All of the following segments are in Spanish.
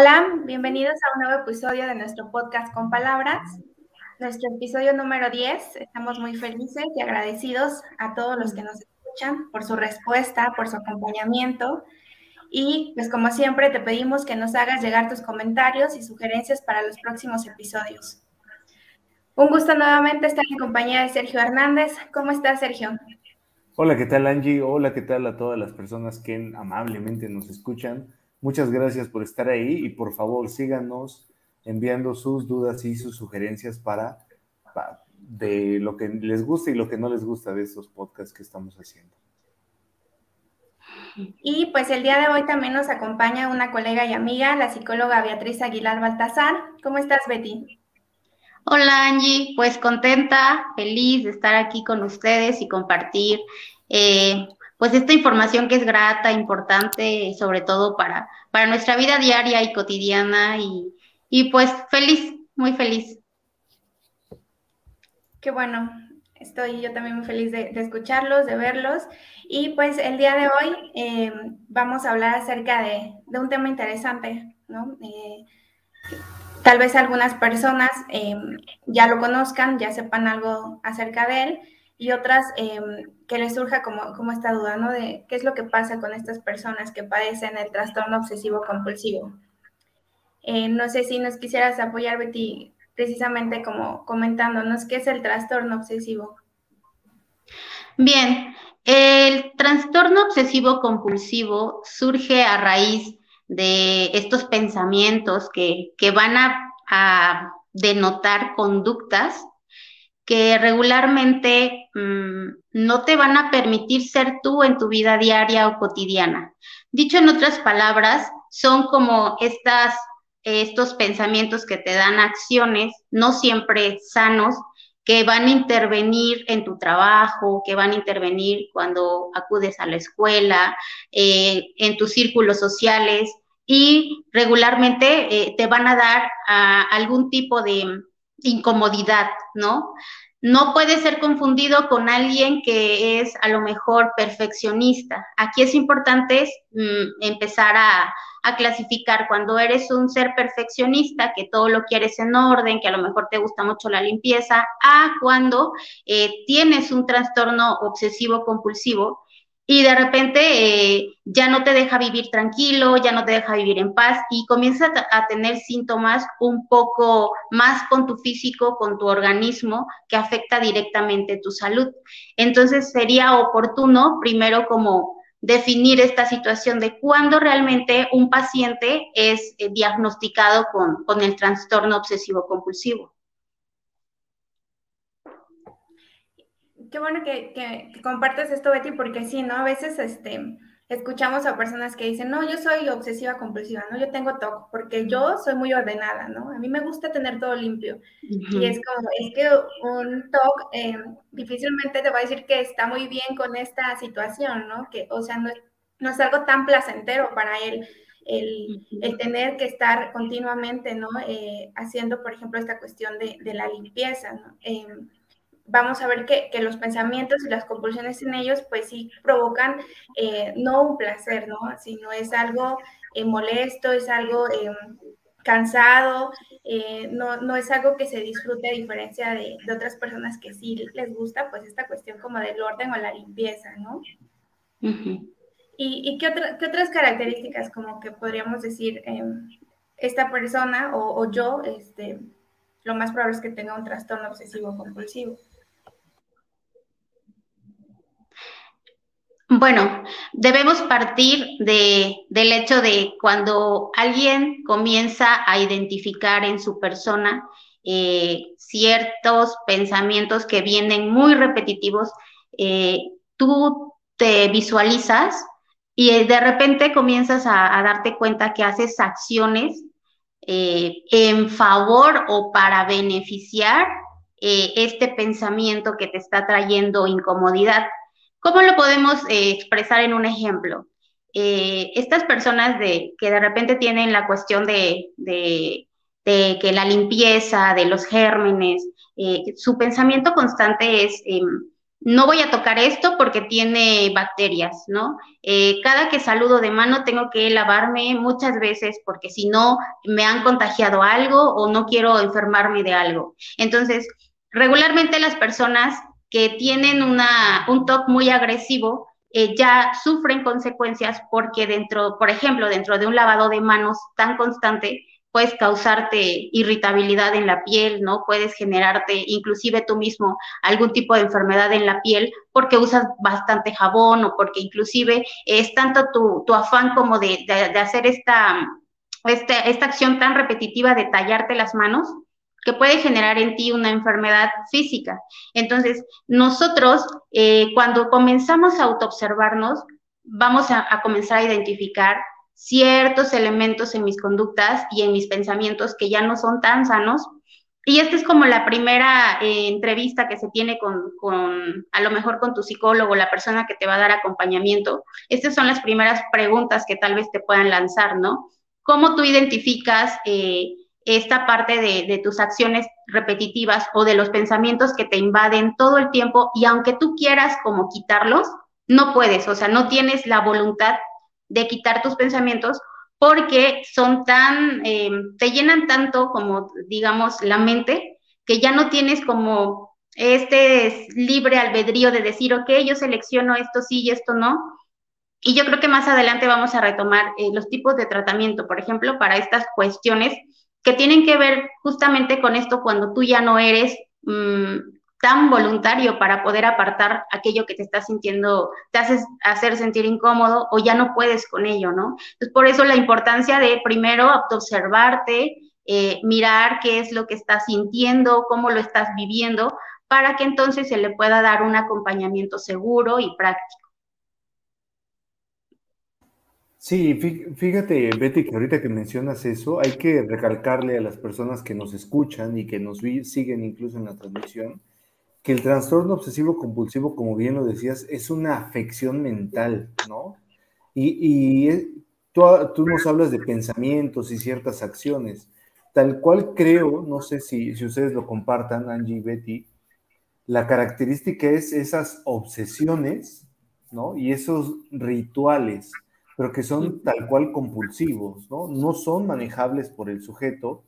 Hola, bienvenidos a un nuevo episodio de nuestro podcast con palabras. Nuestro episodio número 10. Estamos muy felices y agradecidos a todos los que nos escuchan por su respuesta, por su acompañamiento. Y pues como siempre te pedimos que nos hagas llegar tus comentarios y sugerencias para los próximos episodios. Un gusto nuevamente estar en compañía de Sergio Hernández. ¿Cómo estás, Sergio? Hola, ¿qué tal, Angie? Hola, ¿qué tal a todas las personas que amablemente nos escuchan? Muchas gracias por estar ahí y por favor síganos enviando sus dudas y sus sugerencias para, de lo que les gusta y lo que no les gusta de estos podcasts que estamos haciendo. Y pues el día de hoy también nos acompaña una colega y amiga, la psicóloga Beatriz Aguilar Baltazar. ¿Cómo estás, Betty? Hola, Angie. Pues contenta, feliz de estar aquí con ustedes y compartir eh, pues esta información que es grata, importante, sobre todo para, para nuestra vida diaria y cotidiana y, y pues feliz, muy feliz. Qué bueno, estoy yo también muy feliz de, escucharlos, de verlos. Y pues el día de hoy eh, vamos a hablar acerca de, de, un tema interesante, ¿no? Eh, tal vez algunas personas eh, ya lo conozcan, ya sepan algo acerca de él, y otras em, que les surja como, como esta duda, ¿no? De qué es lo que pasa con estas personas que padecen el trastorno obsesivo compulsivo. Eh, no sé si nos quisieras apoyar, Betty, precisamente como comentándonos qué es el trastorno obsesivo. Bien, el trastorno obsesivo compulsivo surge a raíz de estos pensamientos que, que van a, a denotar conductas que regularmente mm, no te van a permitir ser tú en tu vida diaria o cotidiana. Dicho en otras palabras, son como estas, estos pensamientos que te dan acciones, no siempre sanos, que van a intervenir en tu trabajo, que van a intervenir cuando acudes a la escuela, eh, en tus círculos sociales y regularmente eh, te van a dar algún tipo de incomodidad, ¿no? No puede ser confundido con alguien que es a lo mejor perfeccionista. Aquí es importante mm, empezar a, clasificar cuando eres un ser perfeccionista, que todo lo quieres en orden, que a lo mejor te gusta mucho la limpieza, a cuando eh, tienes un trastorno obsesivo compulsivo y de repente eh, ya no te deja vivir tranquilo, ya no te deja vivir en paz y comienza a tener síntomas un poco más con tu físico, con tu organismo, que afecta directamente tu salud. Entonces sería oportuno primero como definir esta situación de cuándo realmente un paciente es eh, diagnosticado con, con el trastorno obsesivo compulsivo. Qué bueno que, que, compartes esto, Betty, porque sí, ¿no? A veces este, escuchamos a personas que dicen, no, yo soy obsesiva compulsiva, ¿no? Yo tengo TOC, porque yo soy muy ordenada, ¿no? A mí me gusta tener todo limpio. Y es como, es que un TOC eh, difícilmente te va a decir que está muy bien con esta situación, ¿no? Que, o sea, no, no es algo tan placentero para él. El, el, tener que estar continuamente, ¿no? Eh, haciendo, por ejemplo, esta cuestión de, de la limpieza, ¿no? Eh, vamos a ver que, los pensamientos y las compulsiones en ellos, pues sí provocan eh, no un placer, ¿no? Sino es algo eh, molesto, es algo em, cansado, eh, no, no, es algo que se disfrute a diferencia de, otras personas que sí les gusta, pues esta cuestión como del orden o la limpieza, ¿no? ¿Y, y qué, qué, otras características como que podríamos decir em, esta persona o, o yo, este, lo más probable es que tenga un trastorno obsesivo compulsivo? Bueno, debemos partir del hecho de cuando alguien comienza a identificar en su persona eh, ciertos pensamientos que vienen muy repetitivos, eh, tú te visualizas y de repente comienzas a, darte cuenta que haces acciones eh, en favor o para beneficiar este pensamiento que te está trayendo incomodidad. ¿Cómo lo podemos eh, expresar en un ejemplo? Eh, estas personas de, que de repente tienen la cuestión de, que la limpieza, de los gérmenes, eh, su pensamiento constante es, em, no voy a tocar esto porque tiene bacterias, ¿no? Eh, cada que saludo de mano tengo que lavarme muchas veces porque si no me han contagiado algo o no quiero enfermarme de algo. Entonces, regularmente las personas que tienen un TOC muy agresivo eh, ya sufren consecuencias porque dentro, por ejemplo, dentro de un lavado de manos tan constante, puedes causarte irritabilidad en la piel, ¿no? Puedes generarte inclusive tú mismo algún tipo de enfermedad en la piel porque usas bastante jabón o porque inclusive es tanto tu, afán como de, de, hacer esta, esta, esta acción tan repetitiva de tallarte las manos que puede generar en ti una enfermedad física. Entonces, nosotros, eh, cuando comenzamos a autoobservarnos, vamos a, comenzar a identificar ciertos elementos en mis conductas y en mis pensamientos que ya no son tan sanos. Y esta es como la primera eh, entrevista que se tiene con, con, a lo mejor con tu psicólogo, la persona que te va a dar acompañamiento. Estas son las primeras preguntas que tal vez te puedan lanzar, ¿no? ¿Cómo tú identificas eh, esta parte de, tus acciones repetitivas o de los pensamientos que te invaden todo el tiempo y aunque tú quieras como quitarlos, no puedes, o sea, no tienes la voluntad de quitar tus pensamientos porque son tan, eh, te llenan tanto como, digamos, la mente, que ya no tienes como este libre albedrío de decir, ok, yo selecciono esto sí y esto no. Y yo creo que más adelante vamos a retomar eh, los tipos de tratamiento, por ejemplo, para estas cuestiones que tienen que ver justamente con esto cuando tú ya no eres mmm, tan voluntario para poder apartar aquello que te está sintiendo, te haces hacer sentir incómodo o ya no puedes con ello, ¿no? Entonces, por eso la importancia de primero observarte, eh, mirar qué es lo que estás sintiendo, cómo lo estás viviendo, para que entonces se le pueda dar un acompañamiento seguro y práctico. Sí, fíjate, Betty, que ahorita que mencionas eso, hay que recalcarle a las personas que nos escuchan y que nos siguen incluso en la transmisión, que el trastorno obsesivo compulsivo, como bien lo decías, es una afección mental, ¿no? Y, tú, tú, nos hablas de pensamientos y ciertas acciones. Tal cual creo, no sé si, si ustedes lo compartan, Angie y Betty, la característica es esas obsesiones, ¿no? Y esos rituales, pero que son tal cual compulsivos, ¿no? No son manejables por el sujeto,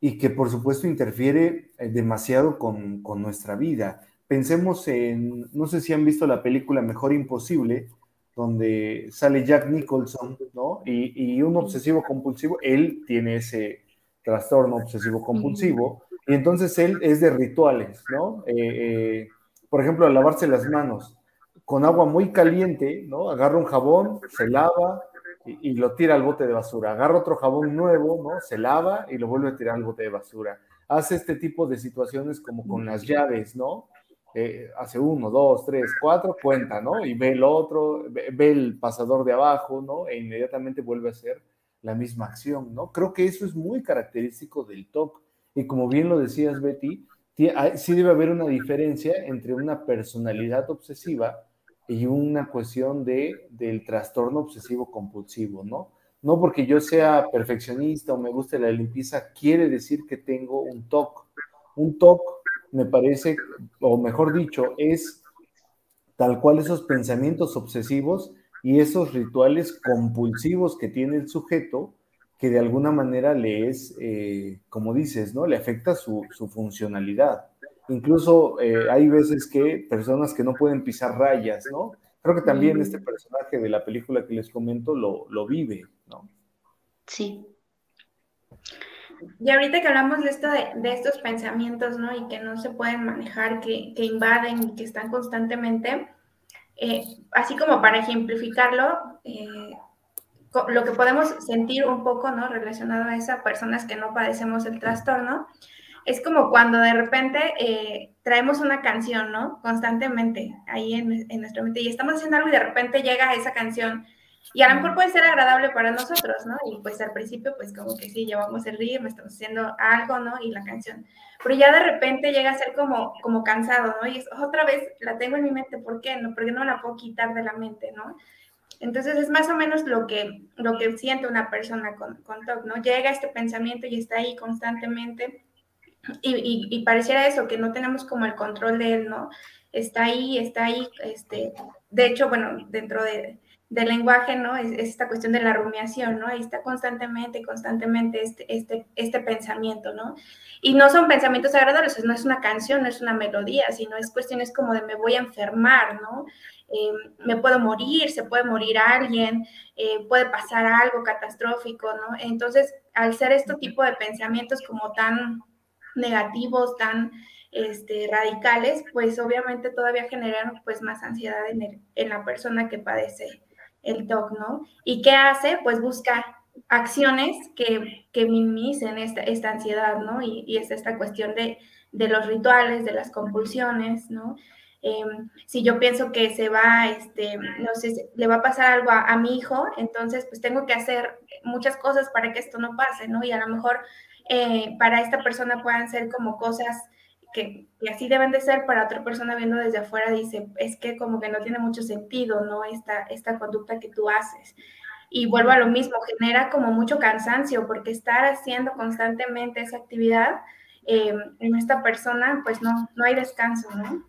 y que por supuesto interfiere eh, demasiado con, con, nuestra vida. Pensemos en, no sé si han visto la película Mejor Imposible, donde sale Jack Nicholson, ¿no? Y, y un obsesivo compulsivo, él tiene ese trastorno obsesivo compulsivo, y entonces él es de rituales, ¿no? Eh, eh, por ejemplo, al lavarse las manos con agua muy caliente, ¿no? Agarra un jabón, se lava, y, lo tira al bote de basura. Agarra otro jabón nuevo, ¿no? Se lava y lo vuelve a tirar al bote de basura. Hace este tipo de situaciones como con las llaves, ¿no? Eh, hace uno, dos, tres, cuatro, cuenta, ¿no? Y ve el otro, ve, el pasador de abajo, ¿no? E inmediatamente vuelve a hacer la misma acción, ¿no? Creo que eso es muy característico del TOC. Y como bien lo decías, Betty, sí debe haber una diferencia entre una personalidad obsesiva y una cuestión de, del trastorno obsesivo compulsivo, ¿no? No porque yo sea perfeccionista o me guste la limpieza, quiere decir que tengo un TOC. Un TOC, me parece, o mejor dicho, es tal cual esos pensamientos obsesivos y esos rituales compulsivos que tiene el sujeto, que de alguna manera le es, eh, como dices, ¿no? Le afecta su, su funcionalidad. Incluso eh, hay veces que personas que no pueden pisar rayas, ¿no? Creo que también este personaje de la película que les comento lo, lo vive, ¿no? Sí. Y ahorita que hablamos de esto de, estos pensamientos, ¿no? Y que no se pueden manejar, que, que invaden y que están constantemente, eh, así como para ejemplificarlo, eh, lo que podemos sentir un poco, ¿no? Relacionado a esas personas que no padecemos el trastorno, es como cuando de repente eh, traemos una canción, ¿no? Constantemente ahí en, en, nuestra mente y estamos haciendo algo y de repente llega esa canción y a lo mejor puede ser agradable para nosotros, ¿no? Y pues al principio pues como que sí, llevamos el ritmo, estamos haciendo algo, ¿no? Y la canción. Pero ya de repente llega a ser como, como cansado, ¿no? Y es, otra vez la tengo en mi mente, ¿por qué? No, porque no la puedo quitar de la mente, ¿no? Entonces es más o menos lo que, lo que siente una persona con, con TOC, ¿no? Llega este pensamiento y está ahí constantemente y, y, pareciera eso, que no tenemos como el control de él, ¿no? está ahí, está ahí, este, de hecho, bueno, dentro de, del lenguaje, ¿no? Es, esta cuestión de la rumiación, ¿no? Ahí está constantemente, constantemente este, este, este pensamiento, ¿no? Y no son pensamientos agradables, no es una canción, no es una melodía, sino es cuestiones como de me voy a enfermar, ¿no? Eh, me puedo morir, se puede morir alguien, eh, puede pasar algo catastrófico, ¿no? Entonces, al ser este tipo de pensamientos como tan negativos, tan este, radicales, pues obviamente todavía generan pues más ansiedad en, en la persona que padece el TOC, ¿no? ¿Y qué hace? Pues busca acciones que, que minimicen esta, esta, ansiedad, ¿no? Y, y es esta cuestión de, de, los rituales, de las compulsiones, ¿no? Em, si yo pienso que se va, este, no sé, le va a pasar algo a, a, mi hijo, entonces pues tengo que hacer muchas cosas para que esto no pase, ¿no? Y a lo mejor eh, para esta persona puedan ser como cosas que, así deben de ser, para otra persona viendo desde afuera dice, es que como que no tiene mucho sentido, ¿no? Esta, esta conducta que tú haces. Y vuelvo a lo mismo, genera como mucho cansancio, porque estar haciendo constantemente esa actividad eh, en esta persona, pues no, no hay descanso, ¿no?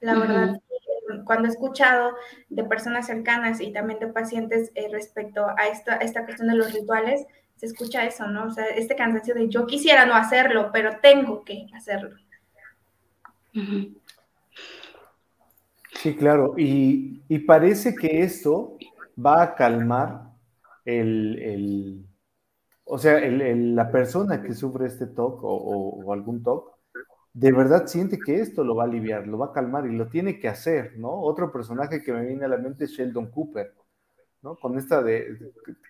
La verdad, cuando he escuchado de personas cercanas y también de pacientes eh, respecto a esta, a esta cuestión de los rituales, se escucha eso, ¿no? O sea, este cansancio de yo quisiera no hacerlo, pero tengo que hacerlo. Sí, claro. Y, parece que esto va a calmar el, o sea, la persona que sufre este TOC o, algún TOC, de verdad siente que esto lo va a aliviar, lo va a calmar y lo tiene que hacer, ¿no? Otro personaje que me viene a la mente es Sheldon Cooper, ¿no? Con esta de,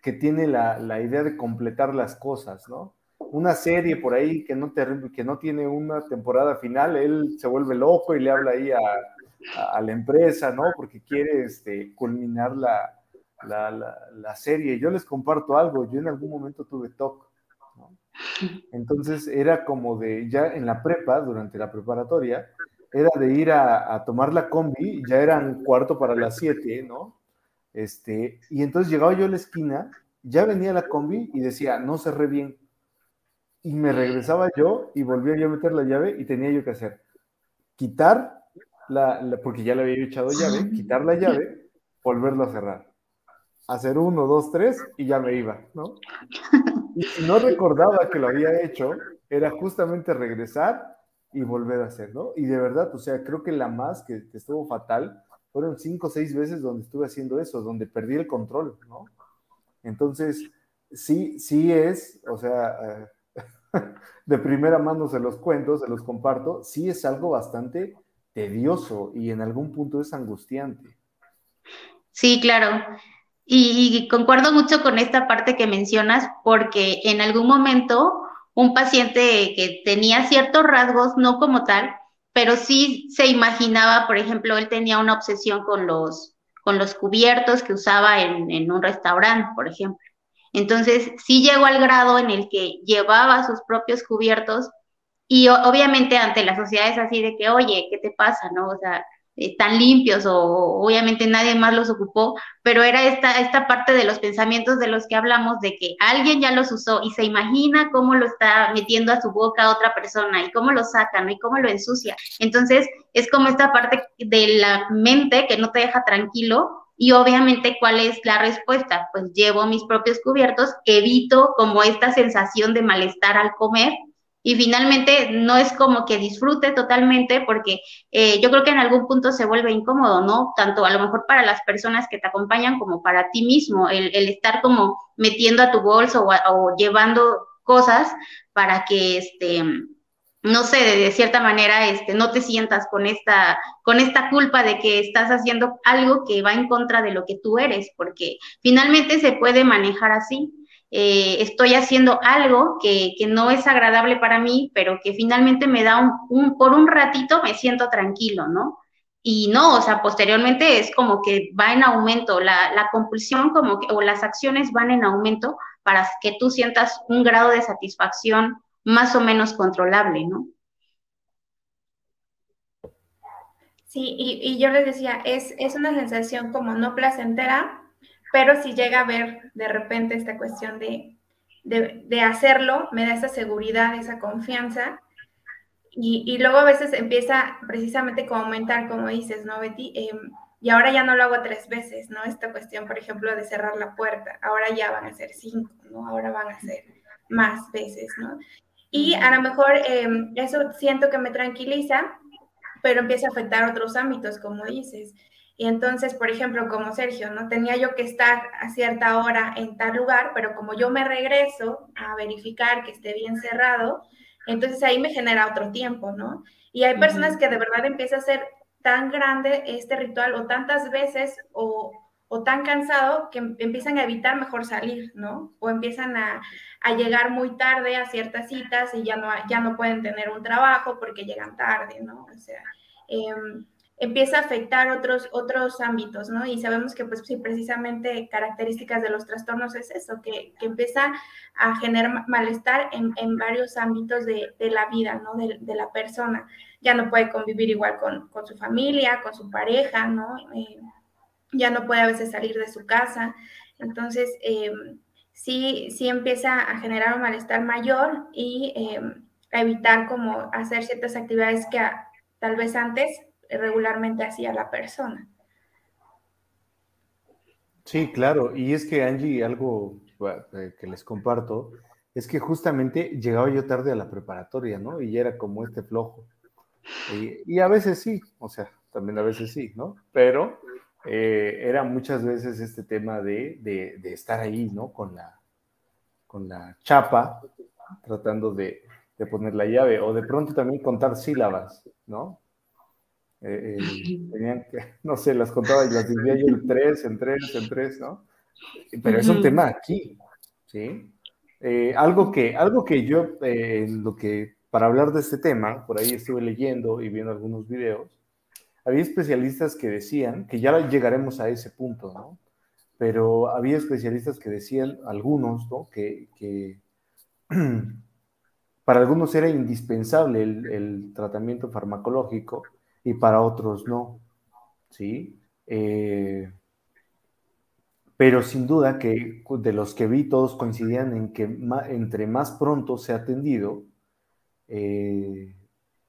que tiene la, la idea de completar las cosas, ¿no? una serie por ahí que no, que no tiene una temporada final, él se vuelve loco y le habla ahí a, la empresa, ¿no? Porque quiere este, culminar la, la, serie. Yo les comparto algo, yo en algún momento tuve TOC, ¿no? Entonces era como de, ya en la prepa, durante la preparatoria, era de ir a, tomar la combi, ya eran cuarto para las siete, ¿no? Este, y entonces llegaba yo a la esquina, ya venía la combi y decía, no cerré bien y me regresaba yo y volvía yo a meter la llave y tenía yo que hacer quitar la, porque ya le había echado llave, quitar la llave, volverlo a cerrar. Hacer uno, dos, tres y ya me iba, ¿no? Y si no recordaba que lo había hecho, era justamente regresar y volver a hacer, ¿no? Y de verdad, o sea, creo que la más que, estuvo fatal fueron cinco o seis veces donde estuve haciendo eso, donde perdí el control, ¿no? Entonces, sí, sí es, o sea, eh, de primera mano se los cuento, se los comparto, sí es algo bastante tedioso y en algún punto es angustiante. Sí, claro. Y, concuerdo mucho con esta parte que mencionas porque en algún momento un paciente que tenía ciertos rasgos, no como tal, pero sí se imaginaba, por ejemplo, él tenía una obsesión con los, con los cubiertos que usaba en, en un restaurante, por ejemplo. Entonces, sí llegó al grado en el que llevaba sus propios cubiertos y obviamente ante la sociedad es así de que, oye, ¿qué te pasa? ¿No? O sea, eh, limpios o obviamente nadie más los ocupó, pero era esta, esta parte de los pensamientos de los que hablamos de que alguien ya los usó y se imagina cómo lo está metiendo a su boca otra persona y cómo lo saca, ¿no? Y cómo lo ensucia. Entonces, es como esta parte de la mente que no te deja tranquilo y obviamente, ¿cuál es la respuesta? Pues llevo mis propios cubiertos, evito como esta sensación de malestar al comer y finalmente no es como que disfrute totalmente porque eh, yo creo que en algún punto se vuelve incómodo, ¿no? Tanto a lo mejor para las personas que te acompañan como para ti mismo, el, estar como metiendo a tu bolso o, o llevando cosas para que este no sé, de, cierta manera, este, no te sientas con esta, con esta culpa de que estás haciendo algo que va en contra de lo que tú eres, porque finalmente se puede manejar así. Eh, estoy haciendo algo que, que, no es agradable para mí, pero que finalmente me da un, un, por un ratito me siento tranquilo, ¿no? Y no, o sea, posteriormente es como que va en aumento, la, la compulsión como que, o las acciones van en aumento para que tú sientas un grado de satisfacción más o menos controlable, ¿no? Sí, y, yo les decía, es, es una sensación como no placentera, pero si llega a ver de repente esta cuestión de, de, hacerlo, me da esa seguridad, esa confianza. y, luego a veces empieza precisamente como aumentar, como dices, ¿no, Betty? Em, y ahora ya no lo hago tres veces, ¿no? Esta cuestión, por ejemplo, de cerrar la puerta, ahora ya van a ser cinco, ¿no? Ahora van a ser más veces, ¿no? Y a lo mejor em, eso siento que me tranquiliza, pero empieza a afectar otros ámbitos, como dices. Y entonces, por ejemplo, como Sergio, ¿no? Tenía yo que estar a cierta hora en tal lugar, pero como yo me regreso a verificar que esté bien cerrado, entonces ahí me genera otro tiempo, ¿no? Y hay personas que de verdad empieza a ser tan grande este ritual o tantas veces o, o tan cansado que empiezan a evitar mejor salir, ¿no? O empiezan a, a, llegar muy tarde a ciertas citas y ya no, ya no pueden tener un trabajo porque llegan tarde, ¿no? O sea, eh, empieza a afectar otros, otros ámbitos, ¿no? Y sabemos que, pues sí, precisamente características de los trastornos es eso, que, que empieza a generar malestar en, en varios ámbitos de, de, la vida, ¿no? De, de, la persona. Ya no puede convivir igual con, con su familia, con su pareja, ¿no? Eh, ya no puede a veces salir de su casa. Entonces, eh, sí, sí empieza a generar un malestar mayor y eh, a evitar como hacer ciertas actividades que tal vez antes regularmente hacía la persona. Sí, claro. Y es que Angie, algo eh, que les comparto, es que justamente llegaba yo tarde a la preparatoria, ¿no? Y era como este flojo. Y, a veces sí, o sea, también a veces sí, ¿no? Pero eh, era muchas veces este tema de, de, estar ahí, ¿no? Con la, con la chapa, tratando de, de poner la llave, o de pronto también contar sílabas, ¿no? Eh, eh, tenían que, no sé, las contaba y las dividía yo en tres, en tres, en tres, ¿no? Pero es un tema aquí, ¿sí? Eh, algo, que, algo que yo, lo que, para hablar de este tema, por ahí estuve leyendo y viendo algunos videos, había especialistas que decían, que ya llegaremos a ese punto, ¿no? Pero había especialistas que decían, algunos, ¿no? Que, que para algunos era indispensable el, el tratamiento farmacológico y para otros no. ¿Sí? Eh, pero sin duda que de los que vi todos coincidían en que entre más pronto se ha atendido, eh,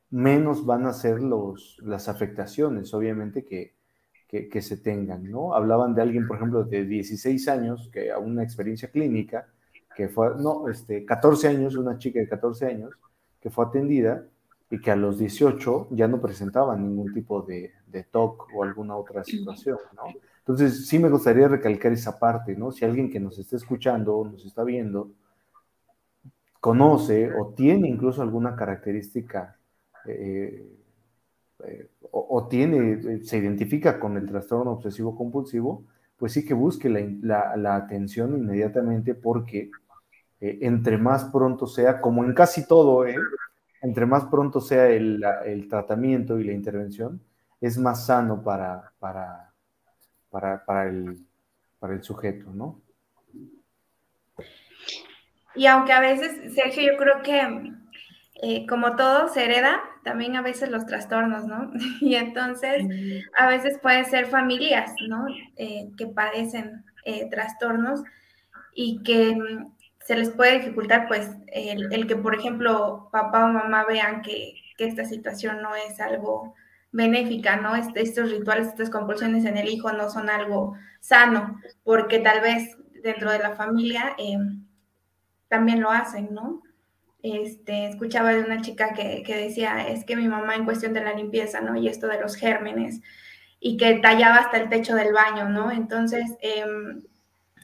menos van a ser los, las afectaciones, obviamente, que, que, se tengan, ¿no? Hablaban de alguien, por ejemplo, de 16 años, que a una experiencia clínica, que fue, no, este, 14 años, una chica de 14 años, que fue atendida y que a los 18 ya no presentaban ningún tipo de, de TOC o alguna otra situación, ¿no? Entonces, sí me gustaría recalcar esa parte, ¿no? Si alguien que nos está escuchando o nos está viendo conoce o tiene incluso alguna característica eh, eh, o, tiene, eh, se identifica con el trastorno obsesivo compulsivo, pues sí que busque la, la, atención inmediatamente porque entre más pronto sea, como en casi todo, ¿eh? Entre más pronto sea el, tratamiento y la intervención, es más sano para, para, para, el, para el sujeto, ¿no? Y aunque a veces, Sergio, yo creo que eh, como todo se hereda, también a veces los trastornos, ¿no? Y entonces a veces puede ser familias, ¿no? Eh, que padecen eh, trastornos y que se les puede dificultar pues el, que, por ejemplo, papá o mamá vean que, que, esta situación no es algo benéfica, ¿no? Estos rituales, estas compulsiones en el hijo no son algo sano, porque tal vez dentro de la familia em, también lo hacen, ¿no? Este, escuchaba de una chica que, que, decía, es que mi mamá en cuestión de la limpieza, ¿no? Y esto de los gérmenes, y que tallaba hasta el techo del baño, ¿no? Entonces, eh,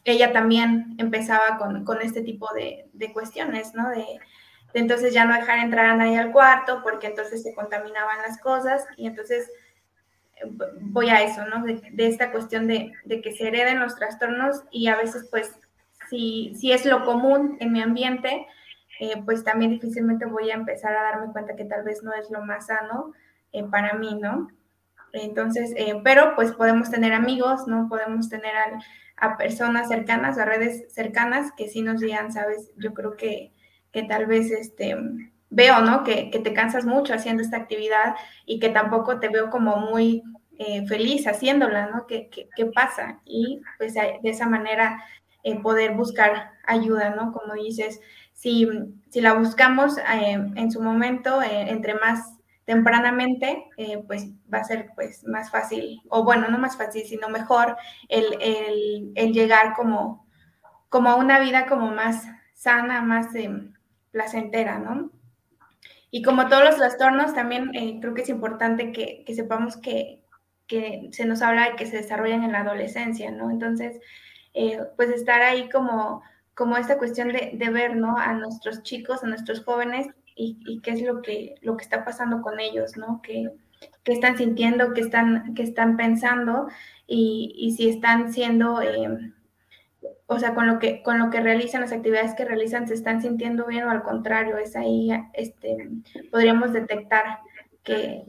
ella también empezaba con, con este tipo de, de cuestiones, ¿no? De, entonces ya no dejar entrar a nadie al cuarto porque entonces se contaminaban las cosas y entonces eh, voy a eso, ¿no? De, de esta cuestión de, que se hereden los trastornos y a veces pues si, si es lo común en mi ambiente, eh, pues también difícilmente voy a empezar a darme cuenta que tal vez no es lo más sano eh, para mí, ¿no? Entonces, pero pues podemos tener amigos, ¿no? Podemos tener al, a personas cercanas, a redes cercanas que sí nos digan, sabes, yo creo que, que tal vez este, veo, ¿no? Que, que, te cansas mucho haciendo esta actividad y que tampoco te veo como muy eh, feliz haciéndola, ¿no? ¿Qué, ¿Qué, pasa? Y pues de esa manera eh, poder buscar ayuda, ¿no? Como dices, si, si la buscamos eh, en su momento, entre más tempranamente, pues va a ser pues más fácil, o bueno, no más fácil, sino mejor el, el, el llegar como, como a una vida como más sana, más placentera, ¿no? Y como todos los trastornos, también eh, creo que es importante que, sepamos que, se nos habla de que se desarrollan en la adolescencia, ¿no? Entonces, eh, pues estar ahí como, como esta cuestión de, ver, ¿no? A nuestros chicos, a nuestros jóvenes y, qué es lo que, lo que está pasando con ellos, ¿no? ¿Qué, están sintiendo, qué están, qué están pensando y, si están siendo... Eh, o sea, con lo que, con lo que realizan, las actividades que realizan, se están sintiendo bien o al contrario, es ahí, este, podríamos detectar que,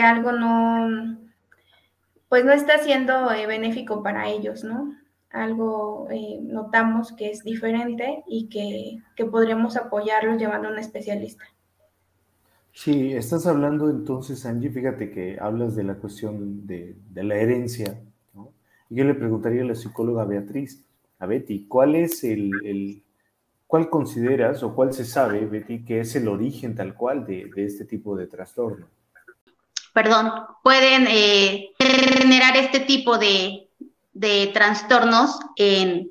algo no, pues no está siendo eh, benéfico para ellos, ¿no? Algo eh, notamos que es diferente y que, que podríamos apoyarlos llevando a un especialista. Sí, estás hablando entonces, Angie, fíjate que hablas de la cuestión de, de la herencia, yo le preguntaría a la psicóloga Beatriz, a Betty, ¿cuál es el, cuál consideras o cuál se sabe, Betty, que es el origen tal cual de, este tipo de trastorno? Perdón, pueden eh, generar este tipo de, trastornos en,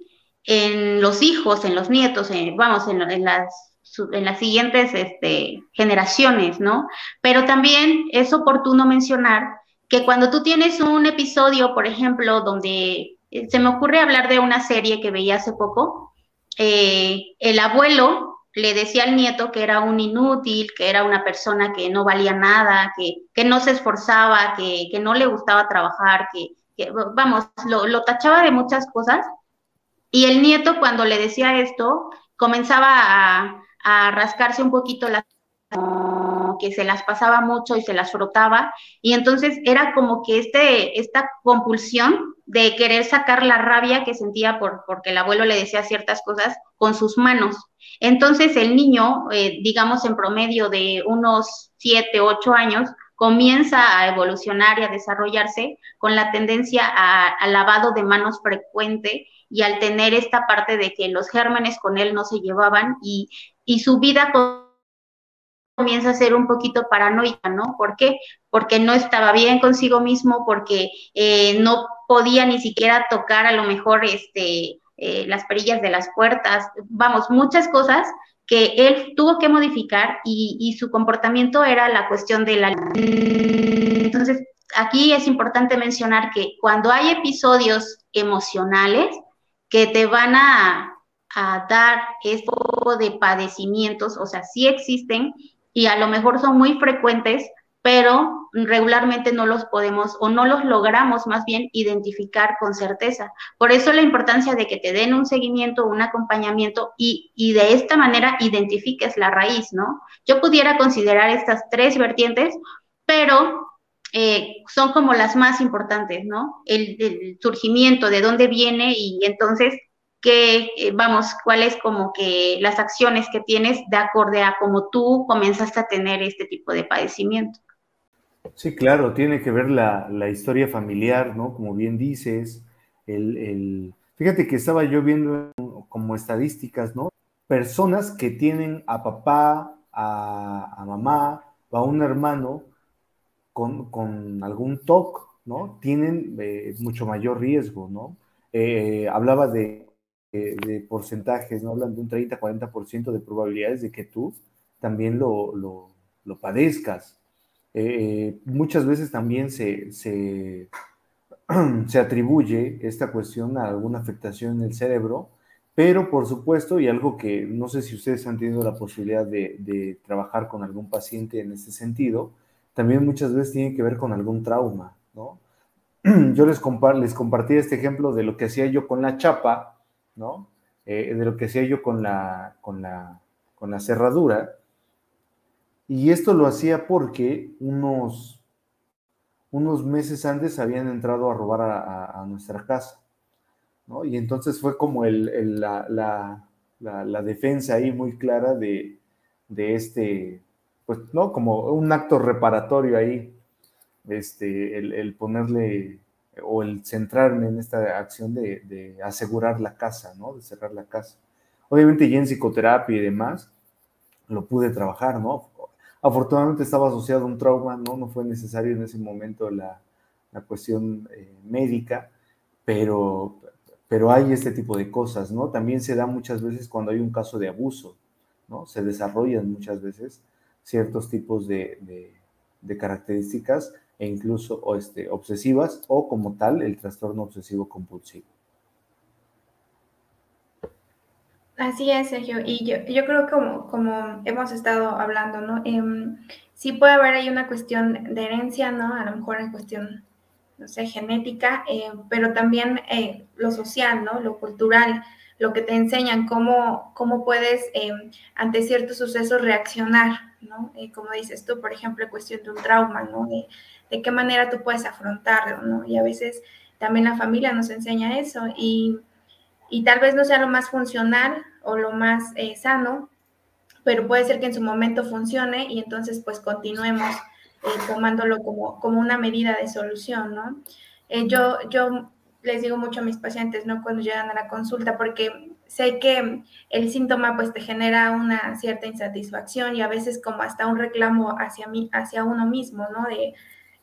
los hijos, en los nietos, vamos, en, las en las siguientes este, generaciones, ¿no? Pero también es oportuno mencionar que cuando tú tienes un episodio, por ejemplo, donde eh, se me ocurre hablar de una serie que veía hace poco. Eh, el abuelo le decía al nieto que era un inútil, que era una persona que no valía nada, que, no se esforzaba, que, no le gustaba trabajar, que, vamos, lo, tachaba de muchas cosas. Y el nieto cuando le decía esto, comenzaba a, rascarse un poquito las que se las pasaba mucho y se las frotaba, y entonces era como que este, esta compulsión de querer sacar la rabia que sentía por, porque el abuelo le decía ciertas cosas con sus manos. Entonces el niño, eh, digamos en promedio de unos 7, 8 años, comienza a evolucionar y a desarrollarse con la tendencia al lavado de manos frecuente y al tener esta parte de que los gérmenes con él no se llevaban y, y su vida comienza a ser un poquito paranoica, ¿no? ¿Por qué? Porque no estaba bien consigo mismo, porque eh, no podía ni siquiera tocar a lo mejor este, eh, las perillas de las puertas, vamos, muchas cosas que él tuvo que modificar y, y su comportamiento era la cuestión de la... Entonces, aquí es importante mencionar que cuando hay episodios emocionales que te van a, a dar este tipo de padecimientos, o sea, sí existen, y a lo mejor son muy frecuentes, pero regularmente no los podemos o no los logramos más bien identificar con certeza. Por eso la importancia de que te den un seguimiento, un acompañamiento y, de esta manera identifiques la raíz, ¿no? Yo pudiera considerar estas tres vertientes, pero eh, son como las más importantes, ¿no? El, surgimiento, de dónde viene y entonces que, eh, vamos, cuáles como que las acciones que tienes de acorde a cómo tú comenzaste a tener este tipo de padecimiento. Sí, claro, tiene que ver la, historia familiar, ¿no? Como bien dices, el, fíjate que estaba yo viendo como estadísticas, ¿no? Personas que tienen a papá, a, mamá, o a un hermano con, algún TOC, ¿no? Tienen eh, mucho mayor riesgo, ¿no? Eh, hablaba de de porcentajes, ¿no? Hablan de un 30-40% de probabilidades de que tú también lo, lo, padezcas. Eh, muchas veces también se, se, se, atribuye esta cuestión a alguna afectación en el cerebro, pero por supuesto, y algo que no sé si ustedes han tenido la posibilidad de, trabajar con algún paciente en este sentido, también muchas veces tiene que ver con algún trauma, ¿no? Yo les, les compartí este ejemplo de lo que hacía yo con la chapa, ¿no? Eh, de lo que hacía yo con la, con la, con la cerradura. Y esto lo hacía porque unos, unos meses antes habían entrado a robar a, nuestra casa. ¿no? Y entonces fue como el, la, la, defensa ahí muy clara de, de, este, pues, ¿no? Como un acto reparatorio ahí, este, el, el ponerle o el centrarme en esta acción de, asegurar la casa, ¿no? De cerrar la casa. Obviamente ya en psicoterapia y demás lo pude trabajar, ¿no? Afortunadamente estaba asociado a un trauma, ¿no? No fue necesario en ese momento la, cuestión eh, médica, pero, pero hay este tipo de cosas, ¿no? También se da muchas veces cuando hay un caso de abuso, ¿no? Se desarrollan muchas veces ciertos tipos de, de características e incluso este, obsesivas o como tal el trastorno obsesivo compulsivo. Así es, Sergio. Y yo, yo creo que como, como hemos estado hablando, ¿no? Em, sí puede haber ahí una cuestión de herencia, ¿no? A lo mejor en cuestión, no sé, genética, eh, pero también eh, lo social, ¿no? Lo cultural, lo que te enseñan, cómo, cómo puedes em, ante ciertos sucesos reaccionar, ¿no? Eh, como dices tú, por ejemplo, cuestión de un trauma, ¿no? de qué manera tú puedes afrontarlo, ¿no? Y a veces también la familia nos enseña eso y, tal vez no sea lo más funcional o lo más eh, sano, pero puede ser que en su momento funcione y entonces pues continuemos eh, tomándolo como, como una medida de solución, ¿no? Eh, yo, yo les digo mucho a mis pacientes, ¿no? Cuando llegan a la consulta, porque sé que el síntoma pues te genera una cierta insatisfacción y a veces como hasta un reclamo hacia mí, hacia uno mismo, ¿no? De,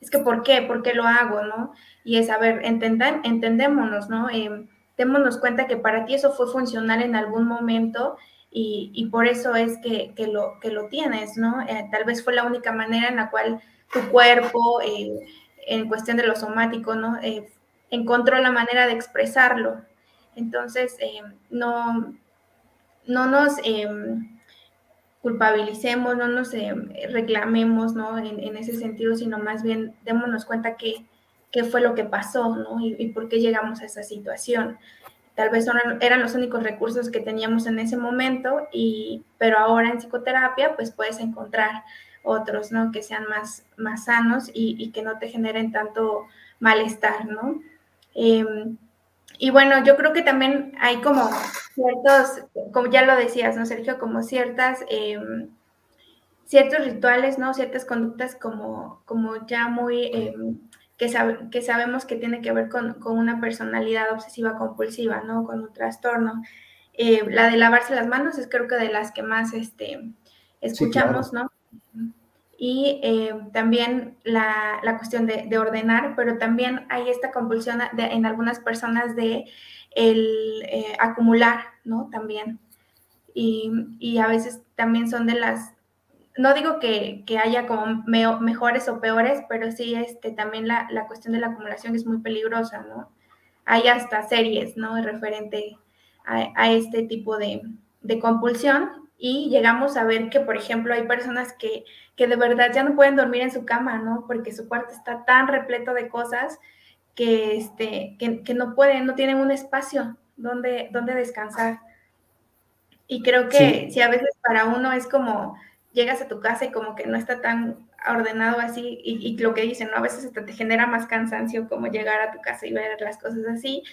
es que ¿por qué? ¿Por qué lo hago? ¿no? Y es, a ver, entendémonos, ¿no? Eh, démonos cuenta que para ti eso fue funcional en algún momento y, por eso es que, lo, que lo tienes, ¿no? Eh, tal vez fue la única manera en la cual tu cuerpo, eh, en cuestión de lo somático, ¿no? encontró la manera de expresarlo. Entonces, no, no nos culpabilicemos, no nos eh, reclamemos, ¿no? En, ese sentido, sino más bien démonos cuenta qué, qué fue lo que pasó, ¿no? Y, por qué llegamos a esa situación. Tal vez eran los únicos recursos que teníamos en ese momento, y, pero ahora en psicoterapia, pues puedes encontrar otros, ¿no? Que sean más, más sanos y, que no te generen tanto malestar, ¿no? Em, y bueno, yo creo que también hay como ciertos, como ya lo decías, ¿no, Sergio? Como ciertas, em, ciertos rituales, ¿no? Ciertas conductas como, como ya muy, em, que, que sabemos que tiene que ver con, una personalidad obsesiva compulsiva, ¿no? Con un trastorno. Eh, la de lavarse las manos es creo que de las que más este, escuchamos, ¿no? y eh, también la, cuestión de, ordenar, pero también hay esta compulsión en algunas personas de el eh, acumular, ¿no? También. Y, a veces también son de las, no digo que, haya como mejores o peores, pero sí este, también la, cuestión de la acumulación es muy peligrosa, ¿no? Hay hasta series, ¿no? Referente a, este tipo de, de compulsión y llegamos a ver que, por ejemplo, hay personas que, que, de verdad ya no pueden dormir en su cama, ¿no? Porque su cuarto está tan repleto de cosas que, este, que, no pueden, no tienen un espacio donde, donde descansar. Y creo que si a veces para uno es como llegas a tu casa y como que no está tan ordenado así, y, lo que dicen, ¿no? A veces hasta te genera más cansancio como llegar a tu casa y ver las cosas así,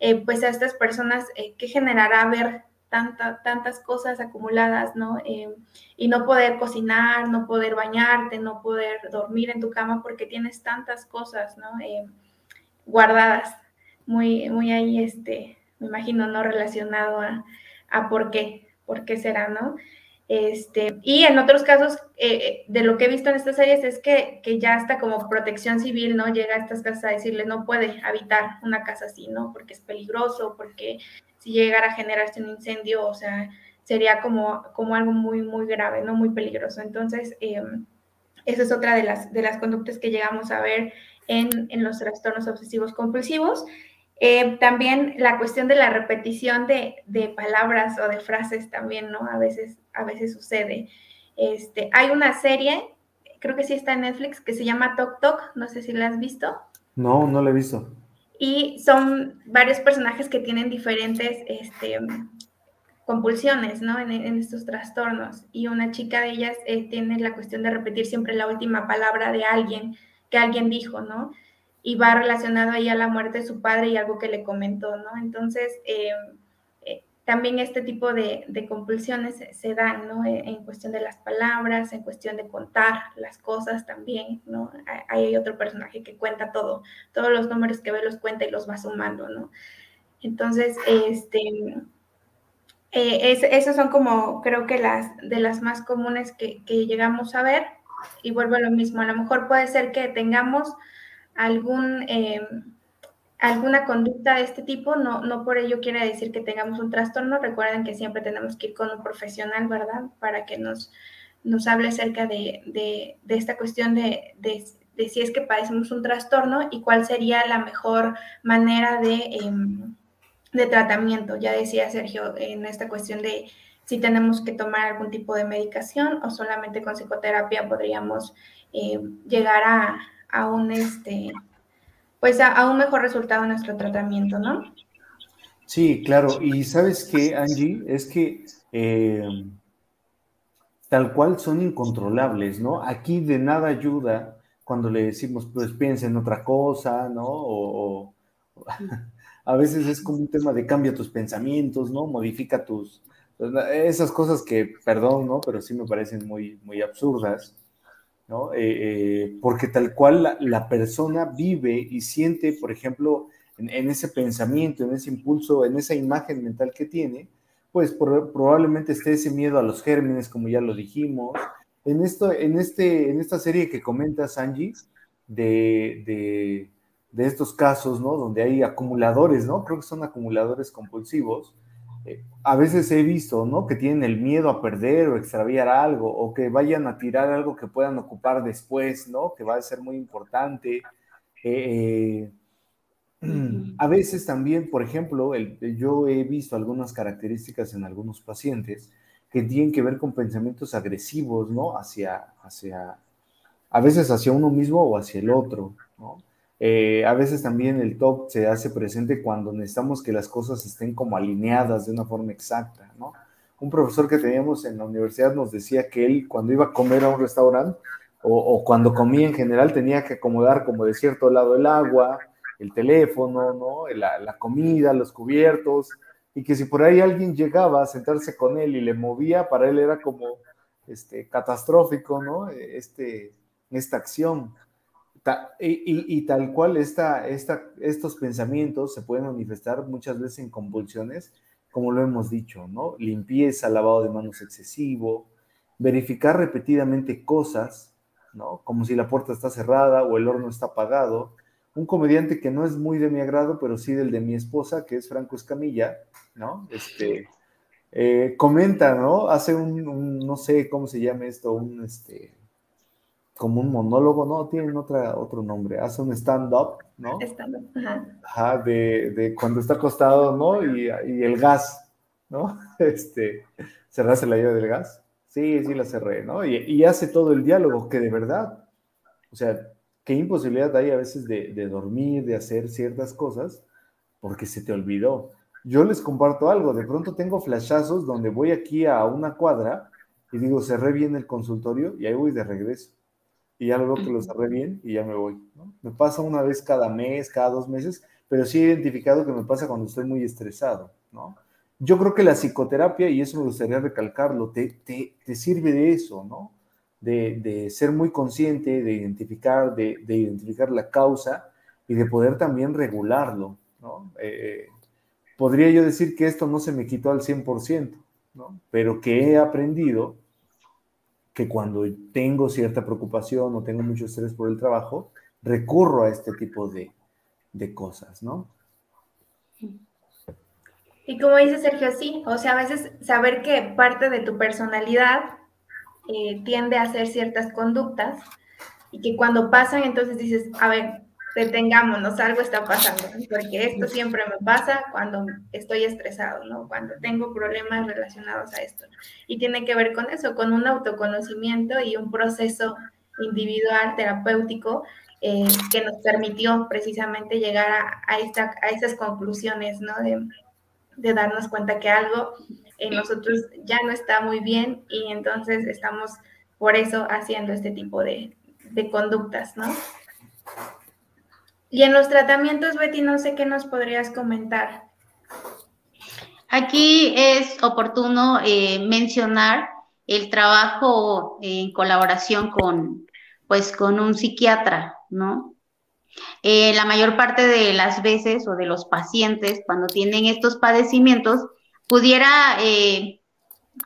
eh, pues a estas personas, eh, ¿qué generará ver tantas cosas acumuladas, ¿no? Eh, y no poder cocinar, no poder bañarte, no poder dormir en tu cama porque tienes tantas cosas, ¿no? Eh, guardadas, muy, muy ahí, este, me imagino, no relacionado a, a por qué, por qué será, ¿no? Este, y en otros casos, eh, de lo que he visto en estas series es que, que, ya hasta como protección civil, ¿no? Llega a estas casas a decirle, no puede habitar una casa así, ¿no? Porque es peligroso, porque si llegara a generarse un incendio, o sea, sería como, como algo muy, muy grave, ¿no? Muy peligroso. Entonces, eh, esa es otra de las, de las conductas que llegamos a ver en, en los trastornos obsesivos compulsivos. Eh, también la cuestión de la repetición de, de, palabras o de frases también, ¿no? A veces, a veces sucede. Este, hay una serie, creo que sí está en Netflix, que se llama Tok Tok, no sé si la has visto. No, no la he visto y son varios personajes que tienen diferentes este, compulsiones, ¿no? En, estos trastornos. Y una chica de ellas eh, tiene la cuestión de repetir siempre la última palabra de alguien, que alguien dijo, ¿no? Y va relacionado ahí a la muerte de su padre y algo que le comentó, ¿no? Entonces, eh, eh, también este tipo de, compulsiones se, dan, ¿no? En, en, cuestión de las palabras, en cuestión de contar las cosas también, ¿no? Hay otro personaje que cuenta todo, todos los números que ve los cuenta y los va sumando, ¿no? Entonces, este, eh, esas son como creo que las de las más comunes que, llegamos a ver. Y vuelvo a lo mismo, a lo mejor puede ser que tengamos algún, em, alguna conducta de este tipo, no, no por ello quiere decir que tengamos un trastorno. Recuerden que siempre tenemos que ir con un profesional, ¿verdad? Para que nos, nos hable acerca de, esta cuestión de, de, si es que padecemos un trastorno y cuál sería la mejor manera de... Em, de tratamiento. Ya decía Sergio en esta cuestión de si tenemos que tomar algún tipo de medicación o solamente con psicoterapia podríamos eh, llegar a, un este pues a, un mejor resultado nuestro tratamiento, ¿no? Sí, claro. Y sabes qué, Angie, es que eh, tal cual son incontrolables, ¿no? Aquí de nada ayuda cuando le decimos, pues piensa en otra cosa, ¿no? o a veces es como un tema de cambia tus pensamientos, ¿no? Modifica tus... Esas cosas que, perdón, ¿no? Pero sí me parecen muy, muy absurdas, Eh, eh, porque tal cual la, persona vive y siente, por ejemplo, en, ese pensamiento, en ese impulso, en esa imagen mental que tiene, pues probablemente esté ese miedo a los gérmenes, como ya lo dijimos. En, esto, en, este, en esta serie que comentas, Angie, de de estos casos, ¿no? Donde hay acumuladores, ¿no? Creo que son acumuladores compulsivos. Eh, a veces he visto, ¿no? Que tienen el miedo a perder o extraviar algo, o que vayan a tirar algo que puedan ocupar después, ¿no? Que va a ser muy importante. Eh, a veces también, por ejemplo, yo he visto algunas características en algunos pacientes que tienen que ver con pensamientos agresivos, ¿no? Hacia, hacia, a veces hacia uno mismo o hacia el otro, ¿no? Eh, a veces también el top se hace presente cuando necesitamos que las cosas estén como alineadas de una forma exacta, ¿no? Un profesor que teníamos en la universidad nos decía que él cuando iba a comer a un restaurante o, cuando comía en general tenía que acomodar como de cierto lado el agua, el teléfono, ¿no? La, la comida, los cubiertos, y que si por ahí alguien llegaba a sentarse con él y le movía, para él era como este, catastrófico, ¿no? Este, esta acción y, tal cual esta, esta, estos pensamientos se pueden manifestar muchas veces en convulsiones, como lo hemos dicho, ¿no? Limpieza, lavado de manos excesivo, verificar repetidamente cosas, ¿no? Como si la puerta está cerrada o el horno está apagado. Un comediante que no es muy de mi agrado, pero sí del de mi esposa, que es Franco Escamilla, ¿no? Este, eh, comenta, ¿no? Hace un, un, no sé cómo se llama esto, un, este, como un monólogo, ¿no? Tienen otra, otro nombre, hace un stand-up, ¿no? Stand-up, ajá. de, cuando está acostado, ¿no? Y, el gas, ¿no? Este, ¿cerraste la llave del gas? Sí, sí la cerré, ¿no? Y, hace todo el diálogo, que de verdad, o sea, qué imposibilidad hay a veces de, de dormir, de hacer ciertas cosas, porque se te olvidó. Yo les comparto algo, de pronto tengo flashazos donde voy aquí a una cuadra y digo, cerré bien el consultorio y ahí voy de regreso y ya veo que lo cerré bien y ya me voy. Me pasa una vez cada mes, cada dos meses, pero sí he identificado que me pasa cuando estoy muy estresado, ¿no? Yo creo que la psicoterapia, y eso me gustaría recalcarlo, te, te, te sirve de eso, ¿no? De, de, ser muy consciente, de identificar, de, de, identificar la causa y de poder también regularlo, ¿no? Eh, podría yo decir que esto no se me quitó al 100%, ¿no? Pero que he aprendido que cuando tengo cierta preocupación o tengo mucho estrés por el trabajo, recurro a este tipo de, cosas, ¿no? Y como dice Sergio, sí, o sea, a veces saber que parte de tu personalidad eh, tiende a hacer ciertas conductas y que cuando pasan, entonces dices, a ver, detengámonos, algo está pasando, porque esto siempre me pasa cuando estoy estresado, ¿no? Cuando tengo problemas relacionados a esto. Y tiene que ver con eso, con un autoconocimiento y un proceso individual, terapéutico, eh, que nos permitió precisamente llegar a, esta, a esas conclusiones, ¿no? De, de darnos cuenta que algo en nosotros ya no está muy bien y entonces estamos por eso haciendo este tipo de, de conductas, ¿no? Y en los tratamientos, Betty, no sé qué nos podrías comentar. Aquí es oportuno eh, mencionar el trabajo en colaboración con, pues, con un psiquiatra, ¿no? Eh, la mayor parte de las veces o de los pacientes cuando tienen estos padecimientos pudiera eh,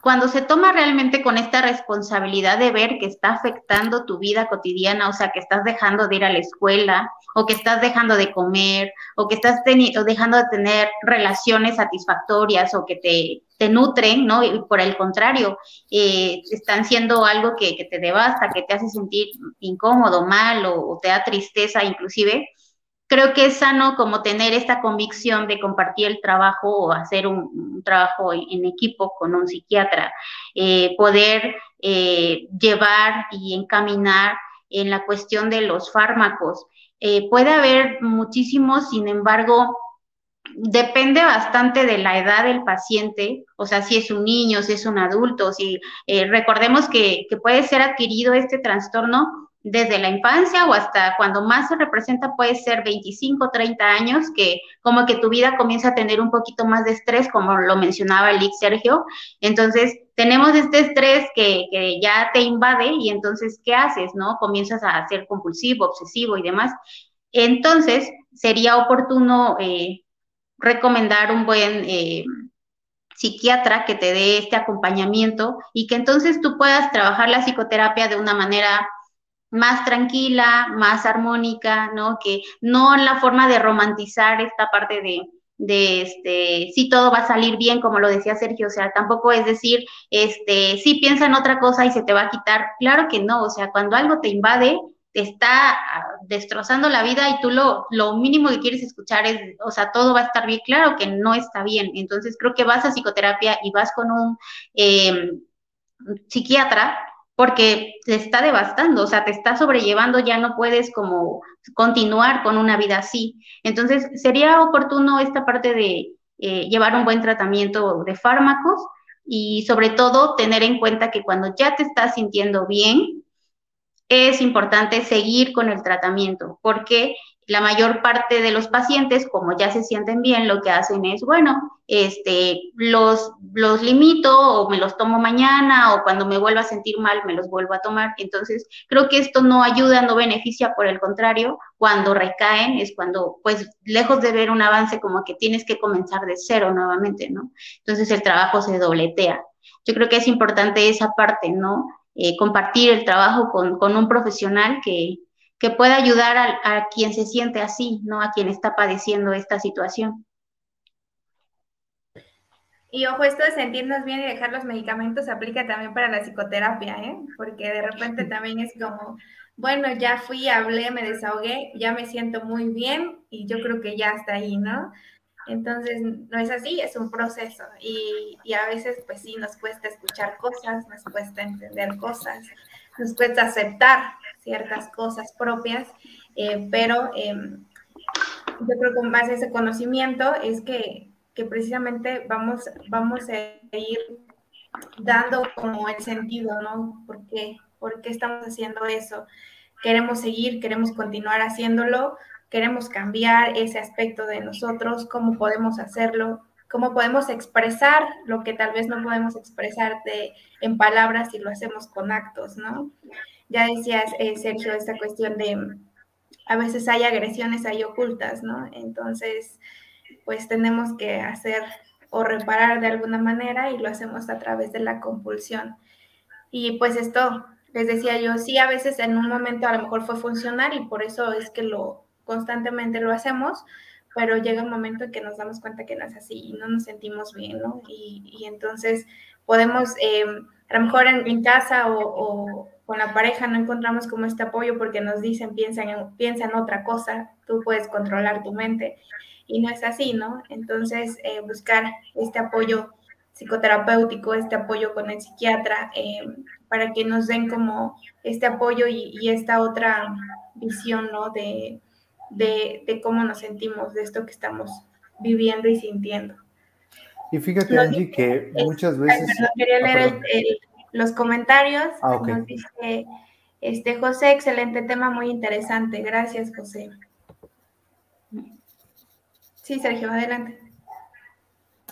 cuando se toma realmente con esta responsabilidad de ver que está afectando tu vida cotidiana, o sea, que estás dejando de ir a la escuela, o que estás dejando de comer, o que estás dejando de tener relaciones satisfactorias o que te, te nutren, ¿no? Y por el contrario, eh, están siendo algo que, que, te devasta, que te hace sentir incómodo, mal o, o te da tristeza inclusive, creo que es sano como tener esta convicción de compartir el trabajo o hacer un, trabajo en, equipo con un psiquiatra, eh, poder eh, llevar y encaminar en la cuestión de los fármacos. Eh, puede haber muchísimos, sin embargo, depende bastante de la edad del paciente, o sea, si es un niño, si es un adulto, si recordemos que, que puede ser adquirido este trastorno desde la infancia o hasta cuando más se representa puede ser 25, 30 años, que como que tu vida comienza a tener un poquito más de estrés, como lo mencionaba el Sergio. Entonces, tenemos este estrés que, que, ya te invade y entonces, ¿qué haces? ¿No? Comienzas a ser compulsivo, obsesivo y demás. Entonces, sería oportuno eh, recomendar un buen... Eh, psiquiatra que te dé este acompañamiento y que entonces tú puedas trabajar la psicoterapia de una manera más tranquila, más armónica, ¿no? Que no en la forma de romantizar esta parte de, de este, sí todo va a salir bien, como lo decía Sergio, o sea, tampoco es decir, este, sí piensa en otra cosa y se te va a quitar, claro que no, o sea, cuando algo te invade, te está ah, destrozando la vida y tú lo, lo mínimo que quieres escuchar es, o sea, todo va a estar bien, claro que no está bien, entonces creo que vas a psicoterapia y vas con un eh, psiquiatra porque te está devastando, o sea, te está sobrellevando, ya no puedes como continuar con una vida así. Entonces, sería oportuno esta parte de eh, llevar un buen tratamiento de fármacos y sobre todo tener en cuenta que cuando ya te estás sintiendo bien, es importante seguir con el tratamiento, porque la mayor parte de los pacientes, como ya se sienten bien, lo que hacen es, bueno, este, los, los limito o me los tomo mañana o cuando me vuelva a sentir mal me los vuelvo a tomar. Entonces, creo que esto no ayuda, no beneficia, por el contrario, cuando recaen es cuando, pues, lejos de ver un avance, como que tienes que comenzar de cero nuevamente, ¿no? Entonces, el trabajo se dobletea. Yo creo que es importante esa parte, ¿no? Eh, compartir el trabajo con, con un profesional que, que pueda ayudar a, quien se siente así, ¿no? A quien está padeciendo esta situación. Y ojo, esto de sentirnos bien y dejar los medicamentos aplica también para la psicoterapia, ¿eh? Porque de repente también es como, bueno, ya fui, hablé, me desahogué, ya me siento muy bien y yo creo que ya está ahí, ¿no? Entonces, no es así, es un proceso y, y a veces, pues sí, nos cuesta escuchar cosas, nos cuesta entender cosas, nos cuesta aceptar ciertas cosas propias, eh, pero em, yo creo que con base a ese conocimiento es que, que, precisamente vamos, vamos a ir dando como el sentido, ¿no? ¿Por qué? ¿Por qué estamos haciendo eso? Queremos seguir, queremos continuar haciéndolo, queremos cambiar ese aspecto de nosotros, cómo podemos hacerlo, cómo podemos expresar lo que tal vez no podemos expresar en palabras si lo hacemos con actos, ¿no? Ya decías, eh, Sergio, esta cuestión de a veces hay agresiones ahí ocultas, ¿no? Entonces, pues tenemos que hacer o reparar de alguna manera y lo hacemos a través de la compulsión. Y pues esto, les decía yo, sí, a veces en un momento a lo mejor fue funcionar y por eso es que lo constantemente lo hacemos, pero llega un momento en que nos damos cuenta que no es así y no nos sentimos bien, ¿no? Y, entonces podemos, eh, a lo mejor en, casa o, con la pareja no encontramos como este apoyo porque nos dicen, piensa en, piensa en otra cosa, tú puedes controlar tu mente. Y no es así, ¿no? Entonces, eh, buscar este apoyo psicoterapéutico, este apoyo con el psiquiatra, eh, para que nos den como este apoyo y, esta otra visión, ¿no? De, de, cómo nos sentimos, de esto que estamos viviendo y sintiendo. Y fíjate, Angie, que muchas veces... quería leer el los comentarios. Ah, Nos dice este, José, excelente tema, muy interesante. Gracias, José. Sí, Sergio, adelante.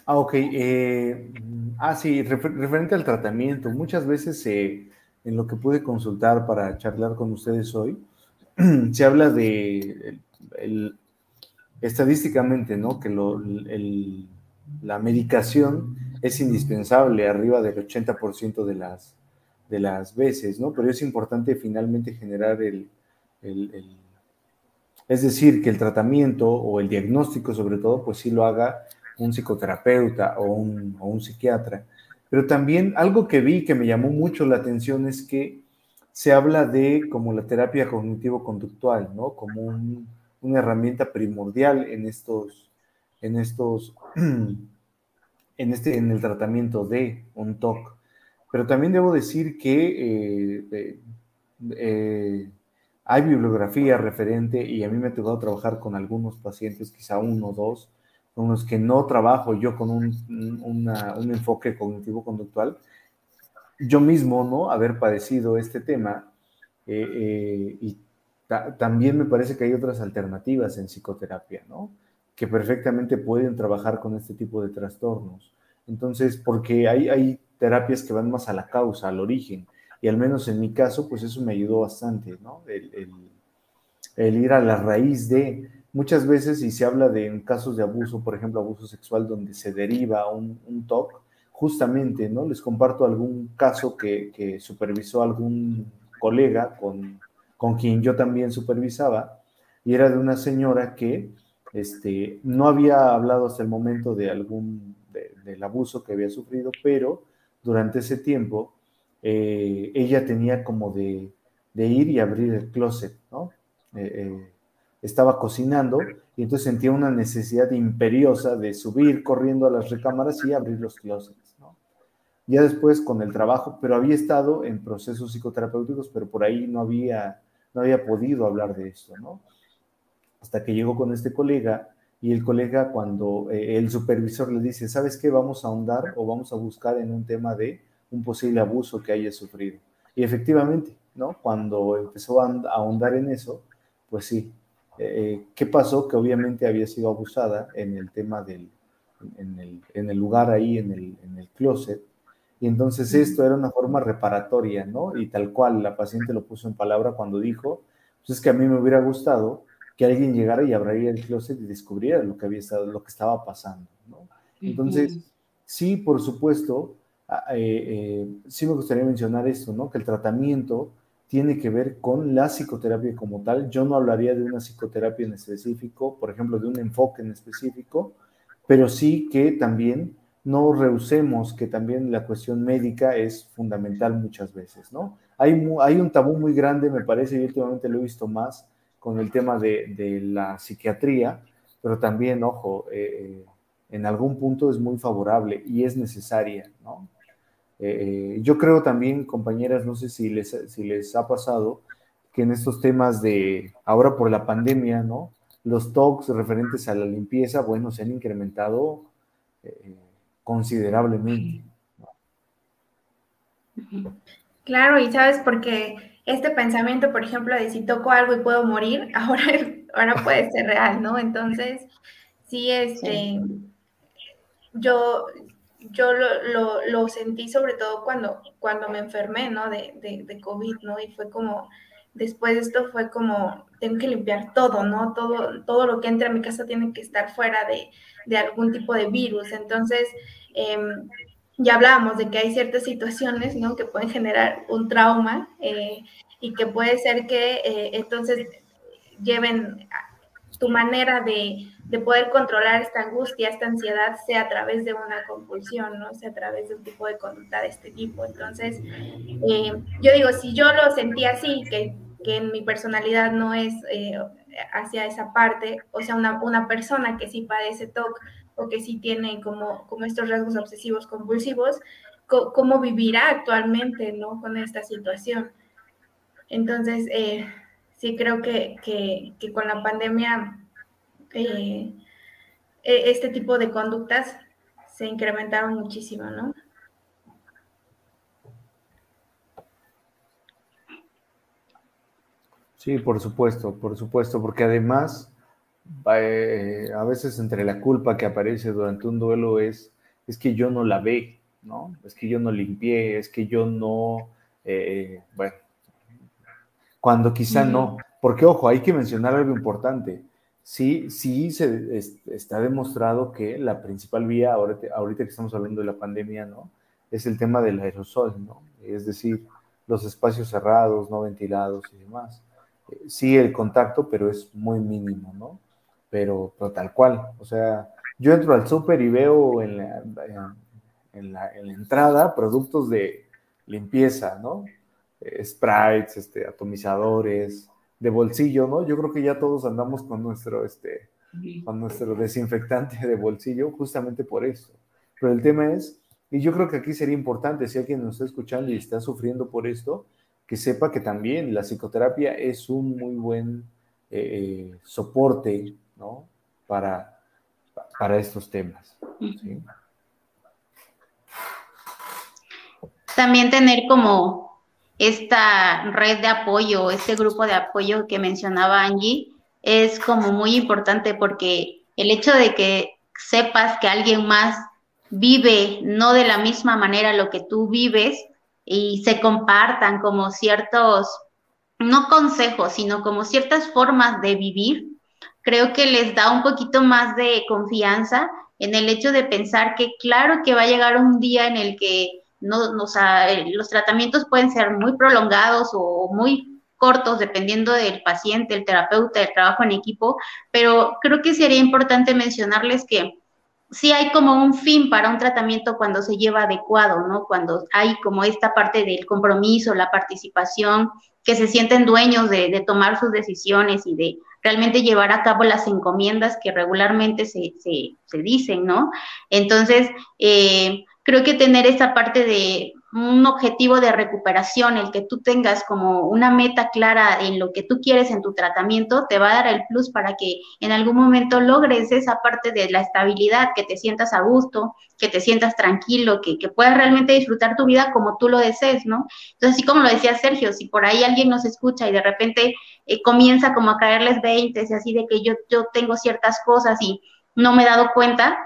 Ah, ok. Eh, ah, sí, referente al tratamiento. Muchas veces en lo que pude consultar para charlar con ustedes hoy, se habla de estadísticamente, ¿no? Que la medicación es indispensable arriba del 80% de las, de las veces, ¿no? Pero es importante finalmente generar el, es decir, que el tratamiento o el diagnóstico sobre todo, pues sí lo haga un psicoterapeuta o un, o un psiquiatra. Pero también algo que vi que me llamó mucho la atención es que se habla de como la terapia cognitivo-conductual, ¿no? Como una herramienta primordial en estos, en estos, en este, en el tratamiento de un TOC. Pero también debo decir que eh, eh, hay bibliografía referente y a mí me ha tocado trabajar con algunos pacientes, quizá uno o dos, con los que no trabajo yo con un, un enfoque cognitivo-conductual, yo mismo, ¿no? Haber padecido este tema eh, eh, y también me parece que hay otras alternativas en psicoterapia, ¿no? Que perfectamente pueden trabajar con este tipo de trastornos. Entonces, porque hay, terapias que van más a la causa, al origen, y al menos en mi caso, pues eso me ayudó bastante, ¿no? El, ir a la raíz de, muchas veces, y se habla de casos de abuso, por ejemplo, abuso sexual, donde se deriva un, un TOC, justamente, ¿no? Les comparto algún caso que, supervisó algún colega con, quien yo también supervisaba, y era de una señora que este, no había hablado hasta el momento de algún, del abuso que había sufrido, pero durante ese tiempo eh, ella tenía como de, ir y abrir el closet, ¿no? Eh, eh, estaba cocinando y entonces sentía una necesidad imperiosa de subir corriendo a las recámaras y abrir los closets ya después con el trabajo, pero había estado en procesos psicoterapéuticos, pero por ahí no había, no había podido hablar de esto, ¿no? Hasta que llegó con este colega y el colega cuando eh, el supervisor le dice, ¿sabes qué? Vamos a ahondar o vamos a buscar en un tema de un posible abuso que haya sufrido. Y efectivamente, ¿no? Cuando empezó a ahondar en eso, pues sí. Eh, ¿Qué pasó? Que obviamente había sido abusada en el tema del, en el, en el lugar ahí, en el, en el closet, y entonces esto era una forma reparatoria, ¿no? Y tal cual la paciente lo puso en palabra cuando dijo, pues es que a mí me hubiera gustado que alguien llegara y abriera el closet y descubriera lo que había estado, lo que estaba pasando, ¿no? Entonces, sí, por supuesto, eh, eh, sí me gustaría mencionar esto, ¿no? Que el tratamiento tiene que ver con la psicoterapia como tal. Yo no hablaría de una psicoterapia en específico, por ejemplo, de un enfoque en específico, pero sí que también no rehusemos que también la cuestión médica es fundamental muchas veces, ¿no? Hay, hay un tabú muy grande, me parece, y últimamente lo he visto más con el tema de, la psiquiatría, pero también, ojo, eh, eh, en algún punto es muy favorable y es necesaria, ¿no? Eh, yo creo también, compañeras, no sé si les, si les ha pasado, que en estos temas de, ahora por la pandemia, ¿no? Los talks referentes a la limpieza, bueno, se han incrementado considerablemente. Claro, y sabes, porque este pensamiento, por ejemplo, de si toco algo y puedo morir, ahora, ahora puede ser real, ¿no? Entonces, sí, este, yo, yo lo, lo, sentí sobre todo cuando, cuando me enfermé, ¿no? De, de, de, COVID, ¿no? Y fue como, después de esto fue como, tengo que limpiar todo, ¿no? Todo, todo lo que entra a mi casa tiene que estar fuera de, de algún tipo de virus. Entonces, em, ya hablábamos de que hay ciertas situaciones ¿no? que pueden generar un trauma eh, y que puede ser que eh, entonces lleven tu manera de, de, poder controlar esta angustia, esta ansiedad, sea a través de una compulsión, ¿no? sea a través de un tipo de conducta de este tipo. Entonces, eh, yo digo, si yo lo sentí así, que, que en mi personalidad no es hacia esa parte, o sea, una, una persona que sí padece TOC o que sí tiene como, como estos rasgos obsesivos compulsivos, cómo vivirá actualmente, ¿no? Con esta situación. Entonces, eh, sí creo que, que, con la pandemia eh, e, este tipo de conductas se incrementaron muchísimo, ¿no? Sí, por supuesto, por supuesto, porque además eh, a veces entre la culpa que aparece durante un duelo es es que yo no la ve, ¿no? Es que yo no limpié, es que yo no, eh, bueno, cuando quizá no, porque ojo, hay que mencionar algo importante. Sí, sí se está demostrado que la principal vía, ahorita, ahorita que estamos hablando de la pandemia, ¿no? Es el tema del aerosol, ¿no? Es decir, los espacios cerrados, no ventilados y demás. Eh, sí, el contacto, pero es muy mínimo, ¿no? Pero, pero tal cual, o sea, yo entro al súper y veo en la, en, la, entrada productos de limpieza, ¿no? Eh, sprites, este, atomizadores, de bolsillo, ¿no? Yo creo que ya todos andamos con nuestro, este, con nuestro desinfectante de bolsillo justamente por eso. Pero el tema es, y yo creo que aquí sería importante, si alguien nos está escuchando y está sufriendo por esto, que sepa que también la psicoterapia es un muy buen eh, eh, soporte, ¿no? Para, para estos temas. También tener como esta red de apoyo, este grupo de apoyo que mencionaba Angie, es como muy importante porque el hecho de que sepas que alguien más vive no de la misma manera lo que tú vives y se compartan como ciertos, no consejos, sino como ciertas formas de vivir, creo que les da un poquito más de confianza en el hecho de pensar que claro que va a llegar un día en el que no, los tratamientos pueden ser muy prolongados o muy cortos, dependiendo del paciente, el terapeuta, el trabajo en equipo, pero creo que sería importante mencionarles que sí hay como un fin para un tratamiento cuando se lleva adecuado, ¿no? Cuando hay como esta parte del compromiso, la participación, que se sienten dueños de tomar sus decisiones y de realmente llevar a cabo las encomiendas que regularmente se, se, dicen, ¿no? Entonces, eh, creo que tener esa parte de un objetivo de recuperación, el que tú tengas como una meta clara en lo que tú quieres en tu tratamiento, te va a dar el plus para que en algún momento logres esa parte de la estabilidad, que te sientas a gusto, que te sientas tranquilo, que, que puedas realmente disfrutar tu vida como tú lo desees, ¿no? Entonces, así como lo decía Sergio, si por ahí alguien nos escucha y de repente eh, comienza como a caerles 20 y así de que yo, yo tengo ciertas cosas y no me he dado cuenta,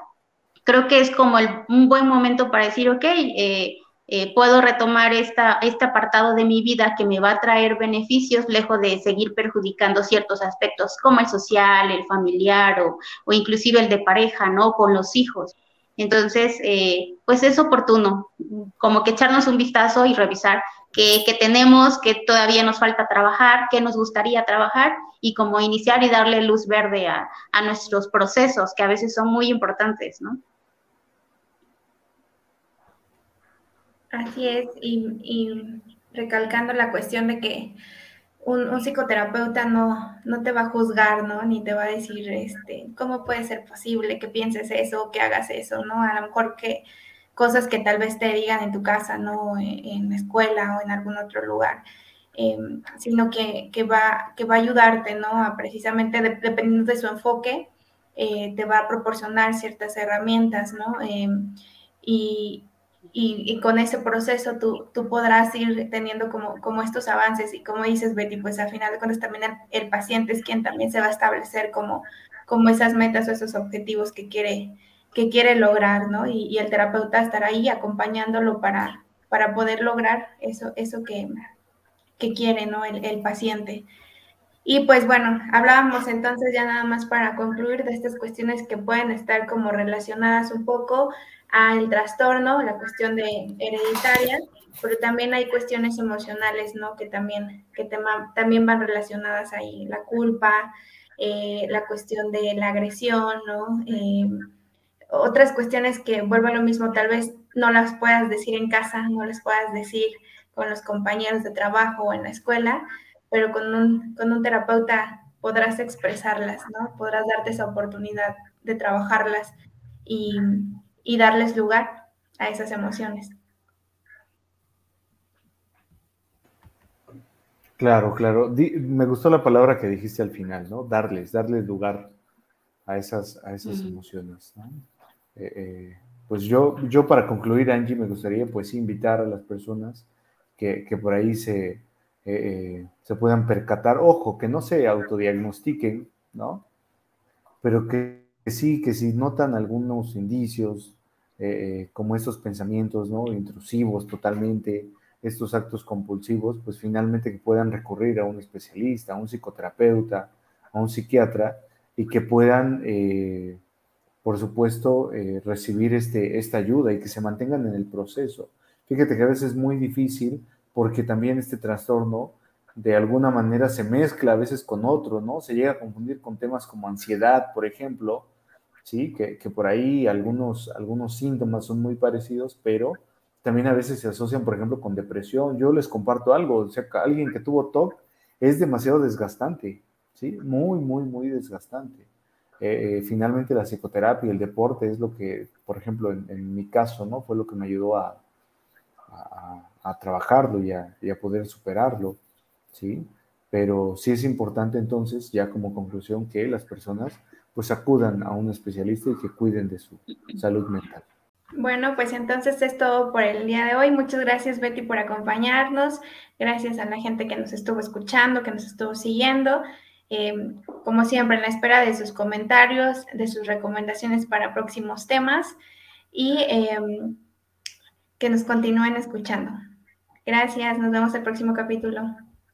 creo que es como un buen momento para decir, ok, eh, eh, puedo retomar esta, este apartado de mi vida que me va a traer beneficios lejos de seguir perjudicando ciertos aspectos como el social, el familiar o, o inclusive el de pareja, ¿no? Con los hijos. Entonces, eh, pues es oportuno, como que echarnos un vistazo y revisar qué, tenemos, qué todavía nos falta trabajar, qué nos gustaría trabajar y como iniciar y darle luz verde a, a nuestros procesos, que a veces son muy importantes, ¿no? Así es, y, recalcando la cuestión de que un, psicoterapeuta no, no te va a juzgar, ¿no? Ni te va a decir, este, ¿cómo puede ser posible que pienses eso, que hagas eso, ¿no? A lo mejor que cosas que tal vez te digan en tu casa, ¿no? En, la escuela o en algún otro lugar. Em, sino que, va, que va a ayudarte, ¿no? A precisamente, dependiendo de su enfoque, eh, te va a proporcionar ciertas herramientas, ¿no? Em, y, y, con ese proceso tú, tú podrás ir teniendo como, como estos avances y como dices Betty, pues al final de cuentas también el, paciente es quien también se va a establecer como, como esas metas o esos objetivos que quiere, que quiere lograr, ¿no? Y, el terapeuta estará ahí acompañándolo para, para poder lograr eso, eso que, que quiere, ¿no? El, el paciente. Y pues bueno, hablábamos entonces ya nada más para concluir de estas cuestiones que pueden estar como relacionadas un poco al trastorno, la cuestión de hereditaria, pero también hay cuestiones emocionales, ¿no? Que también, que tema, también van relacionadas ahí, la culpa, eh, la cuestión de la agresión, ¿no? Eh, otras cuestiones que vuelven lo mismo, tal vez no las puedas decir en casa, no las puedas decir con los compañeros de trabajo o en la escuela, pero con un, con un terapeuta podrás expresarlas, ¿no? Podrás darte esa oportunidad de trabajarlas y, y darles lugar a esas emociones. Claro, claro. me gustó la palabra que dijiste al final, ¿no? Darles, darles lugar a esas, a esas emociones. Eh, eh, pues yo, yo para concluir, Angie, me gustaría pues invitar a las personas que, por ahí se, eh, se puedan percatar, ojo, que no se autodiagnostiquen, ¿no? Pero que, que sí, que si notan algunos indicios eh, como estos pensamientos, ¿no? Intrusivos totalmente, estos actos compulsivos, pues finalmente que puedan recurrir a un especialista, a un psicoterapeuta, a un psiquiatra y que puedan, eh, por supuesto, eh, recibir este, esta ayuda y que se mantengan en el proceso. Fíjate que a veces es muy difícil porque también este trastorno de alguna manera se mezcla a veces con otro, ¿no? Se llega a confundir con temas como ansiedad, por ejemplo, ¿sí? Que, que por ahí algunos, algunos síntomas son muy parecidos, pero también a veces se asocian, por ejemplo, con depresión. Yo les comparto algo, o sea, alguien que tuvo TOC es demasiado desgastante, ¿sí? Muy, muy, muy desgastante. Eh, eh, finalmente la psicoterapia, el deporte es lo que, por ejemplo, en, mi caso, ¿no? Fue lo que me ayudó a, a, trabajarlo y a, y a, poder superarlo, ¿sí? Pero sí es importante entonces, ya como conclusión, que las personas pues acudan a un especialista y que cuiden de su salud mental. Bueno, pues entonces es todo por el día de hoy. Muchas gracias Betty por acompañarnos. Gracias a la gente que nos estuvo escuchando, que nos estuvo siguiendo. Eh, como siempre, en la espera de sus comentarios, de sus recomendaciones para próximos temas y em, que nos continúen escuchando. Gracias, nos vemos el próximo capítulo.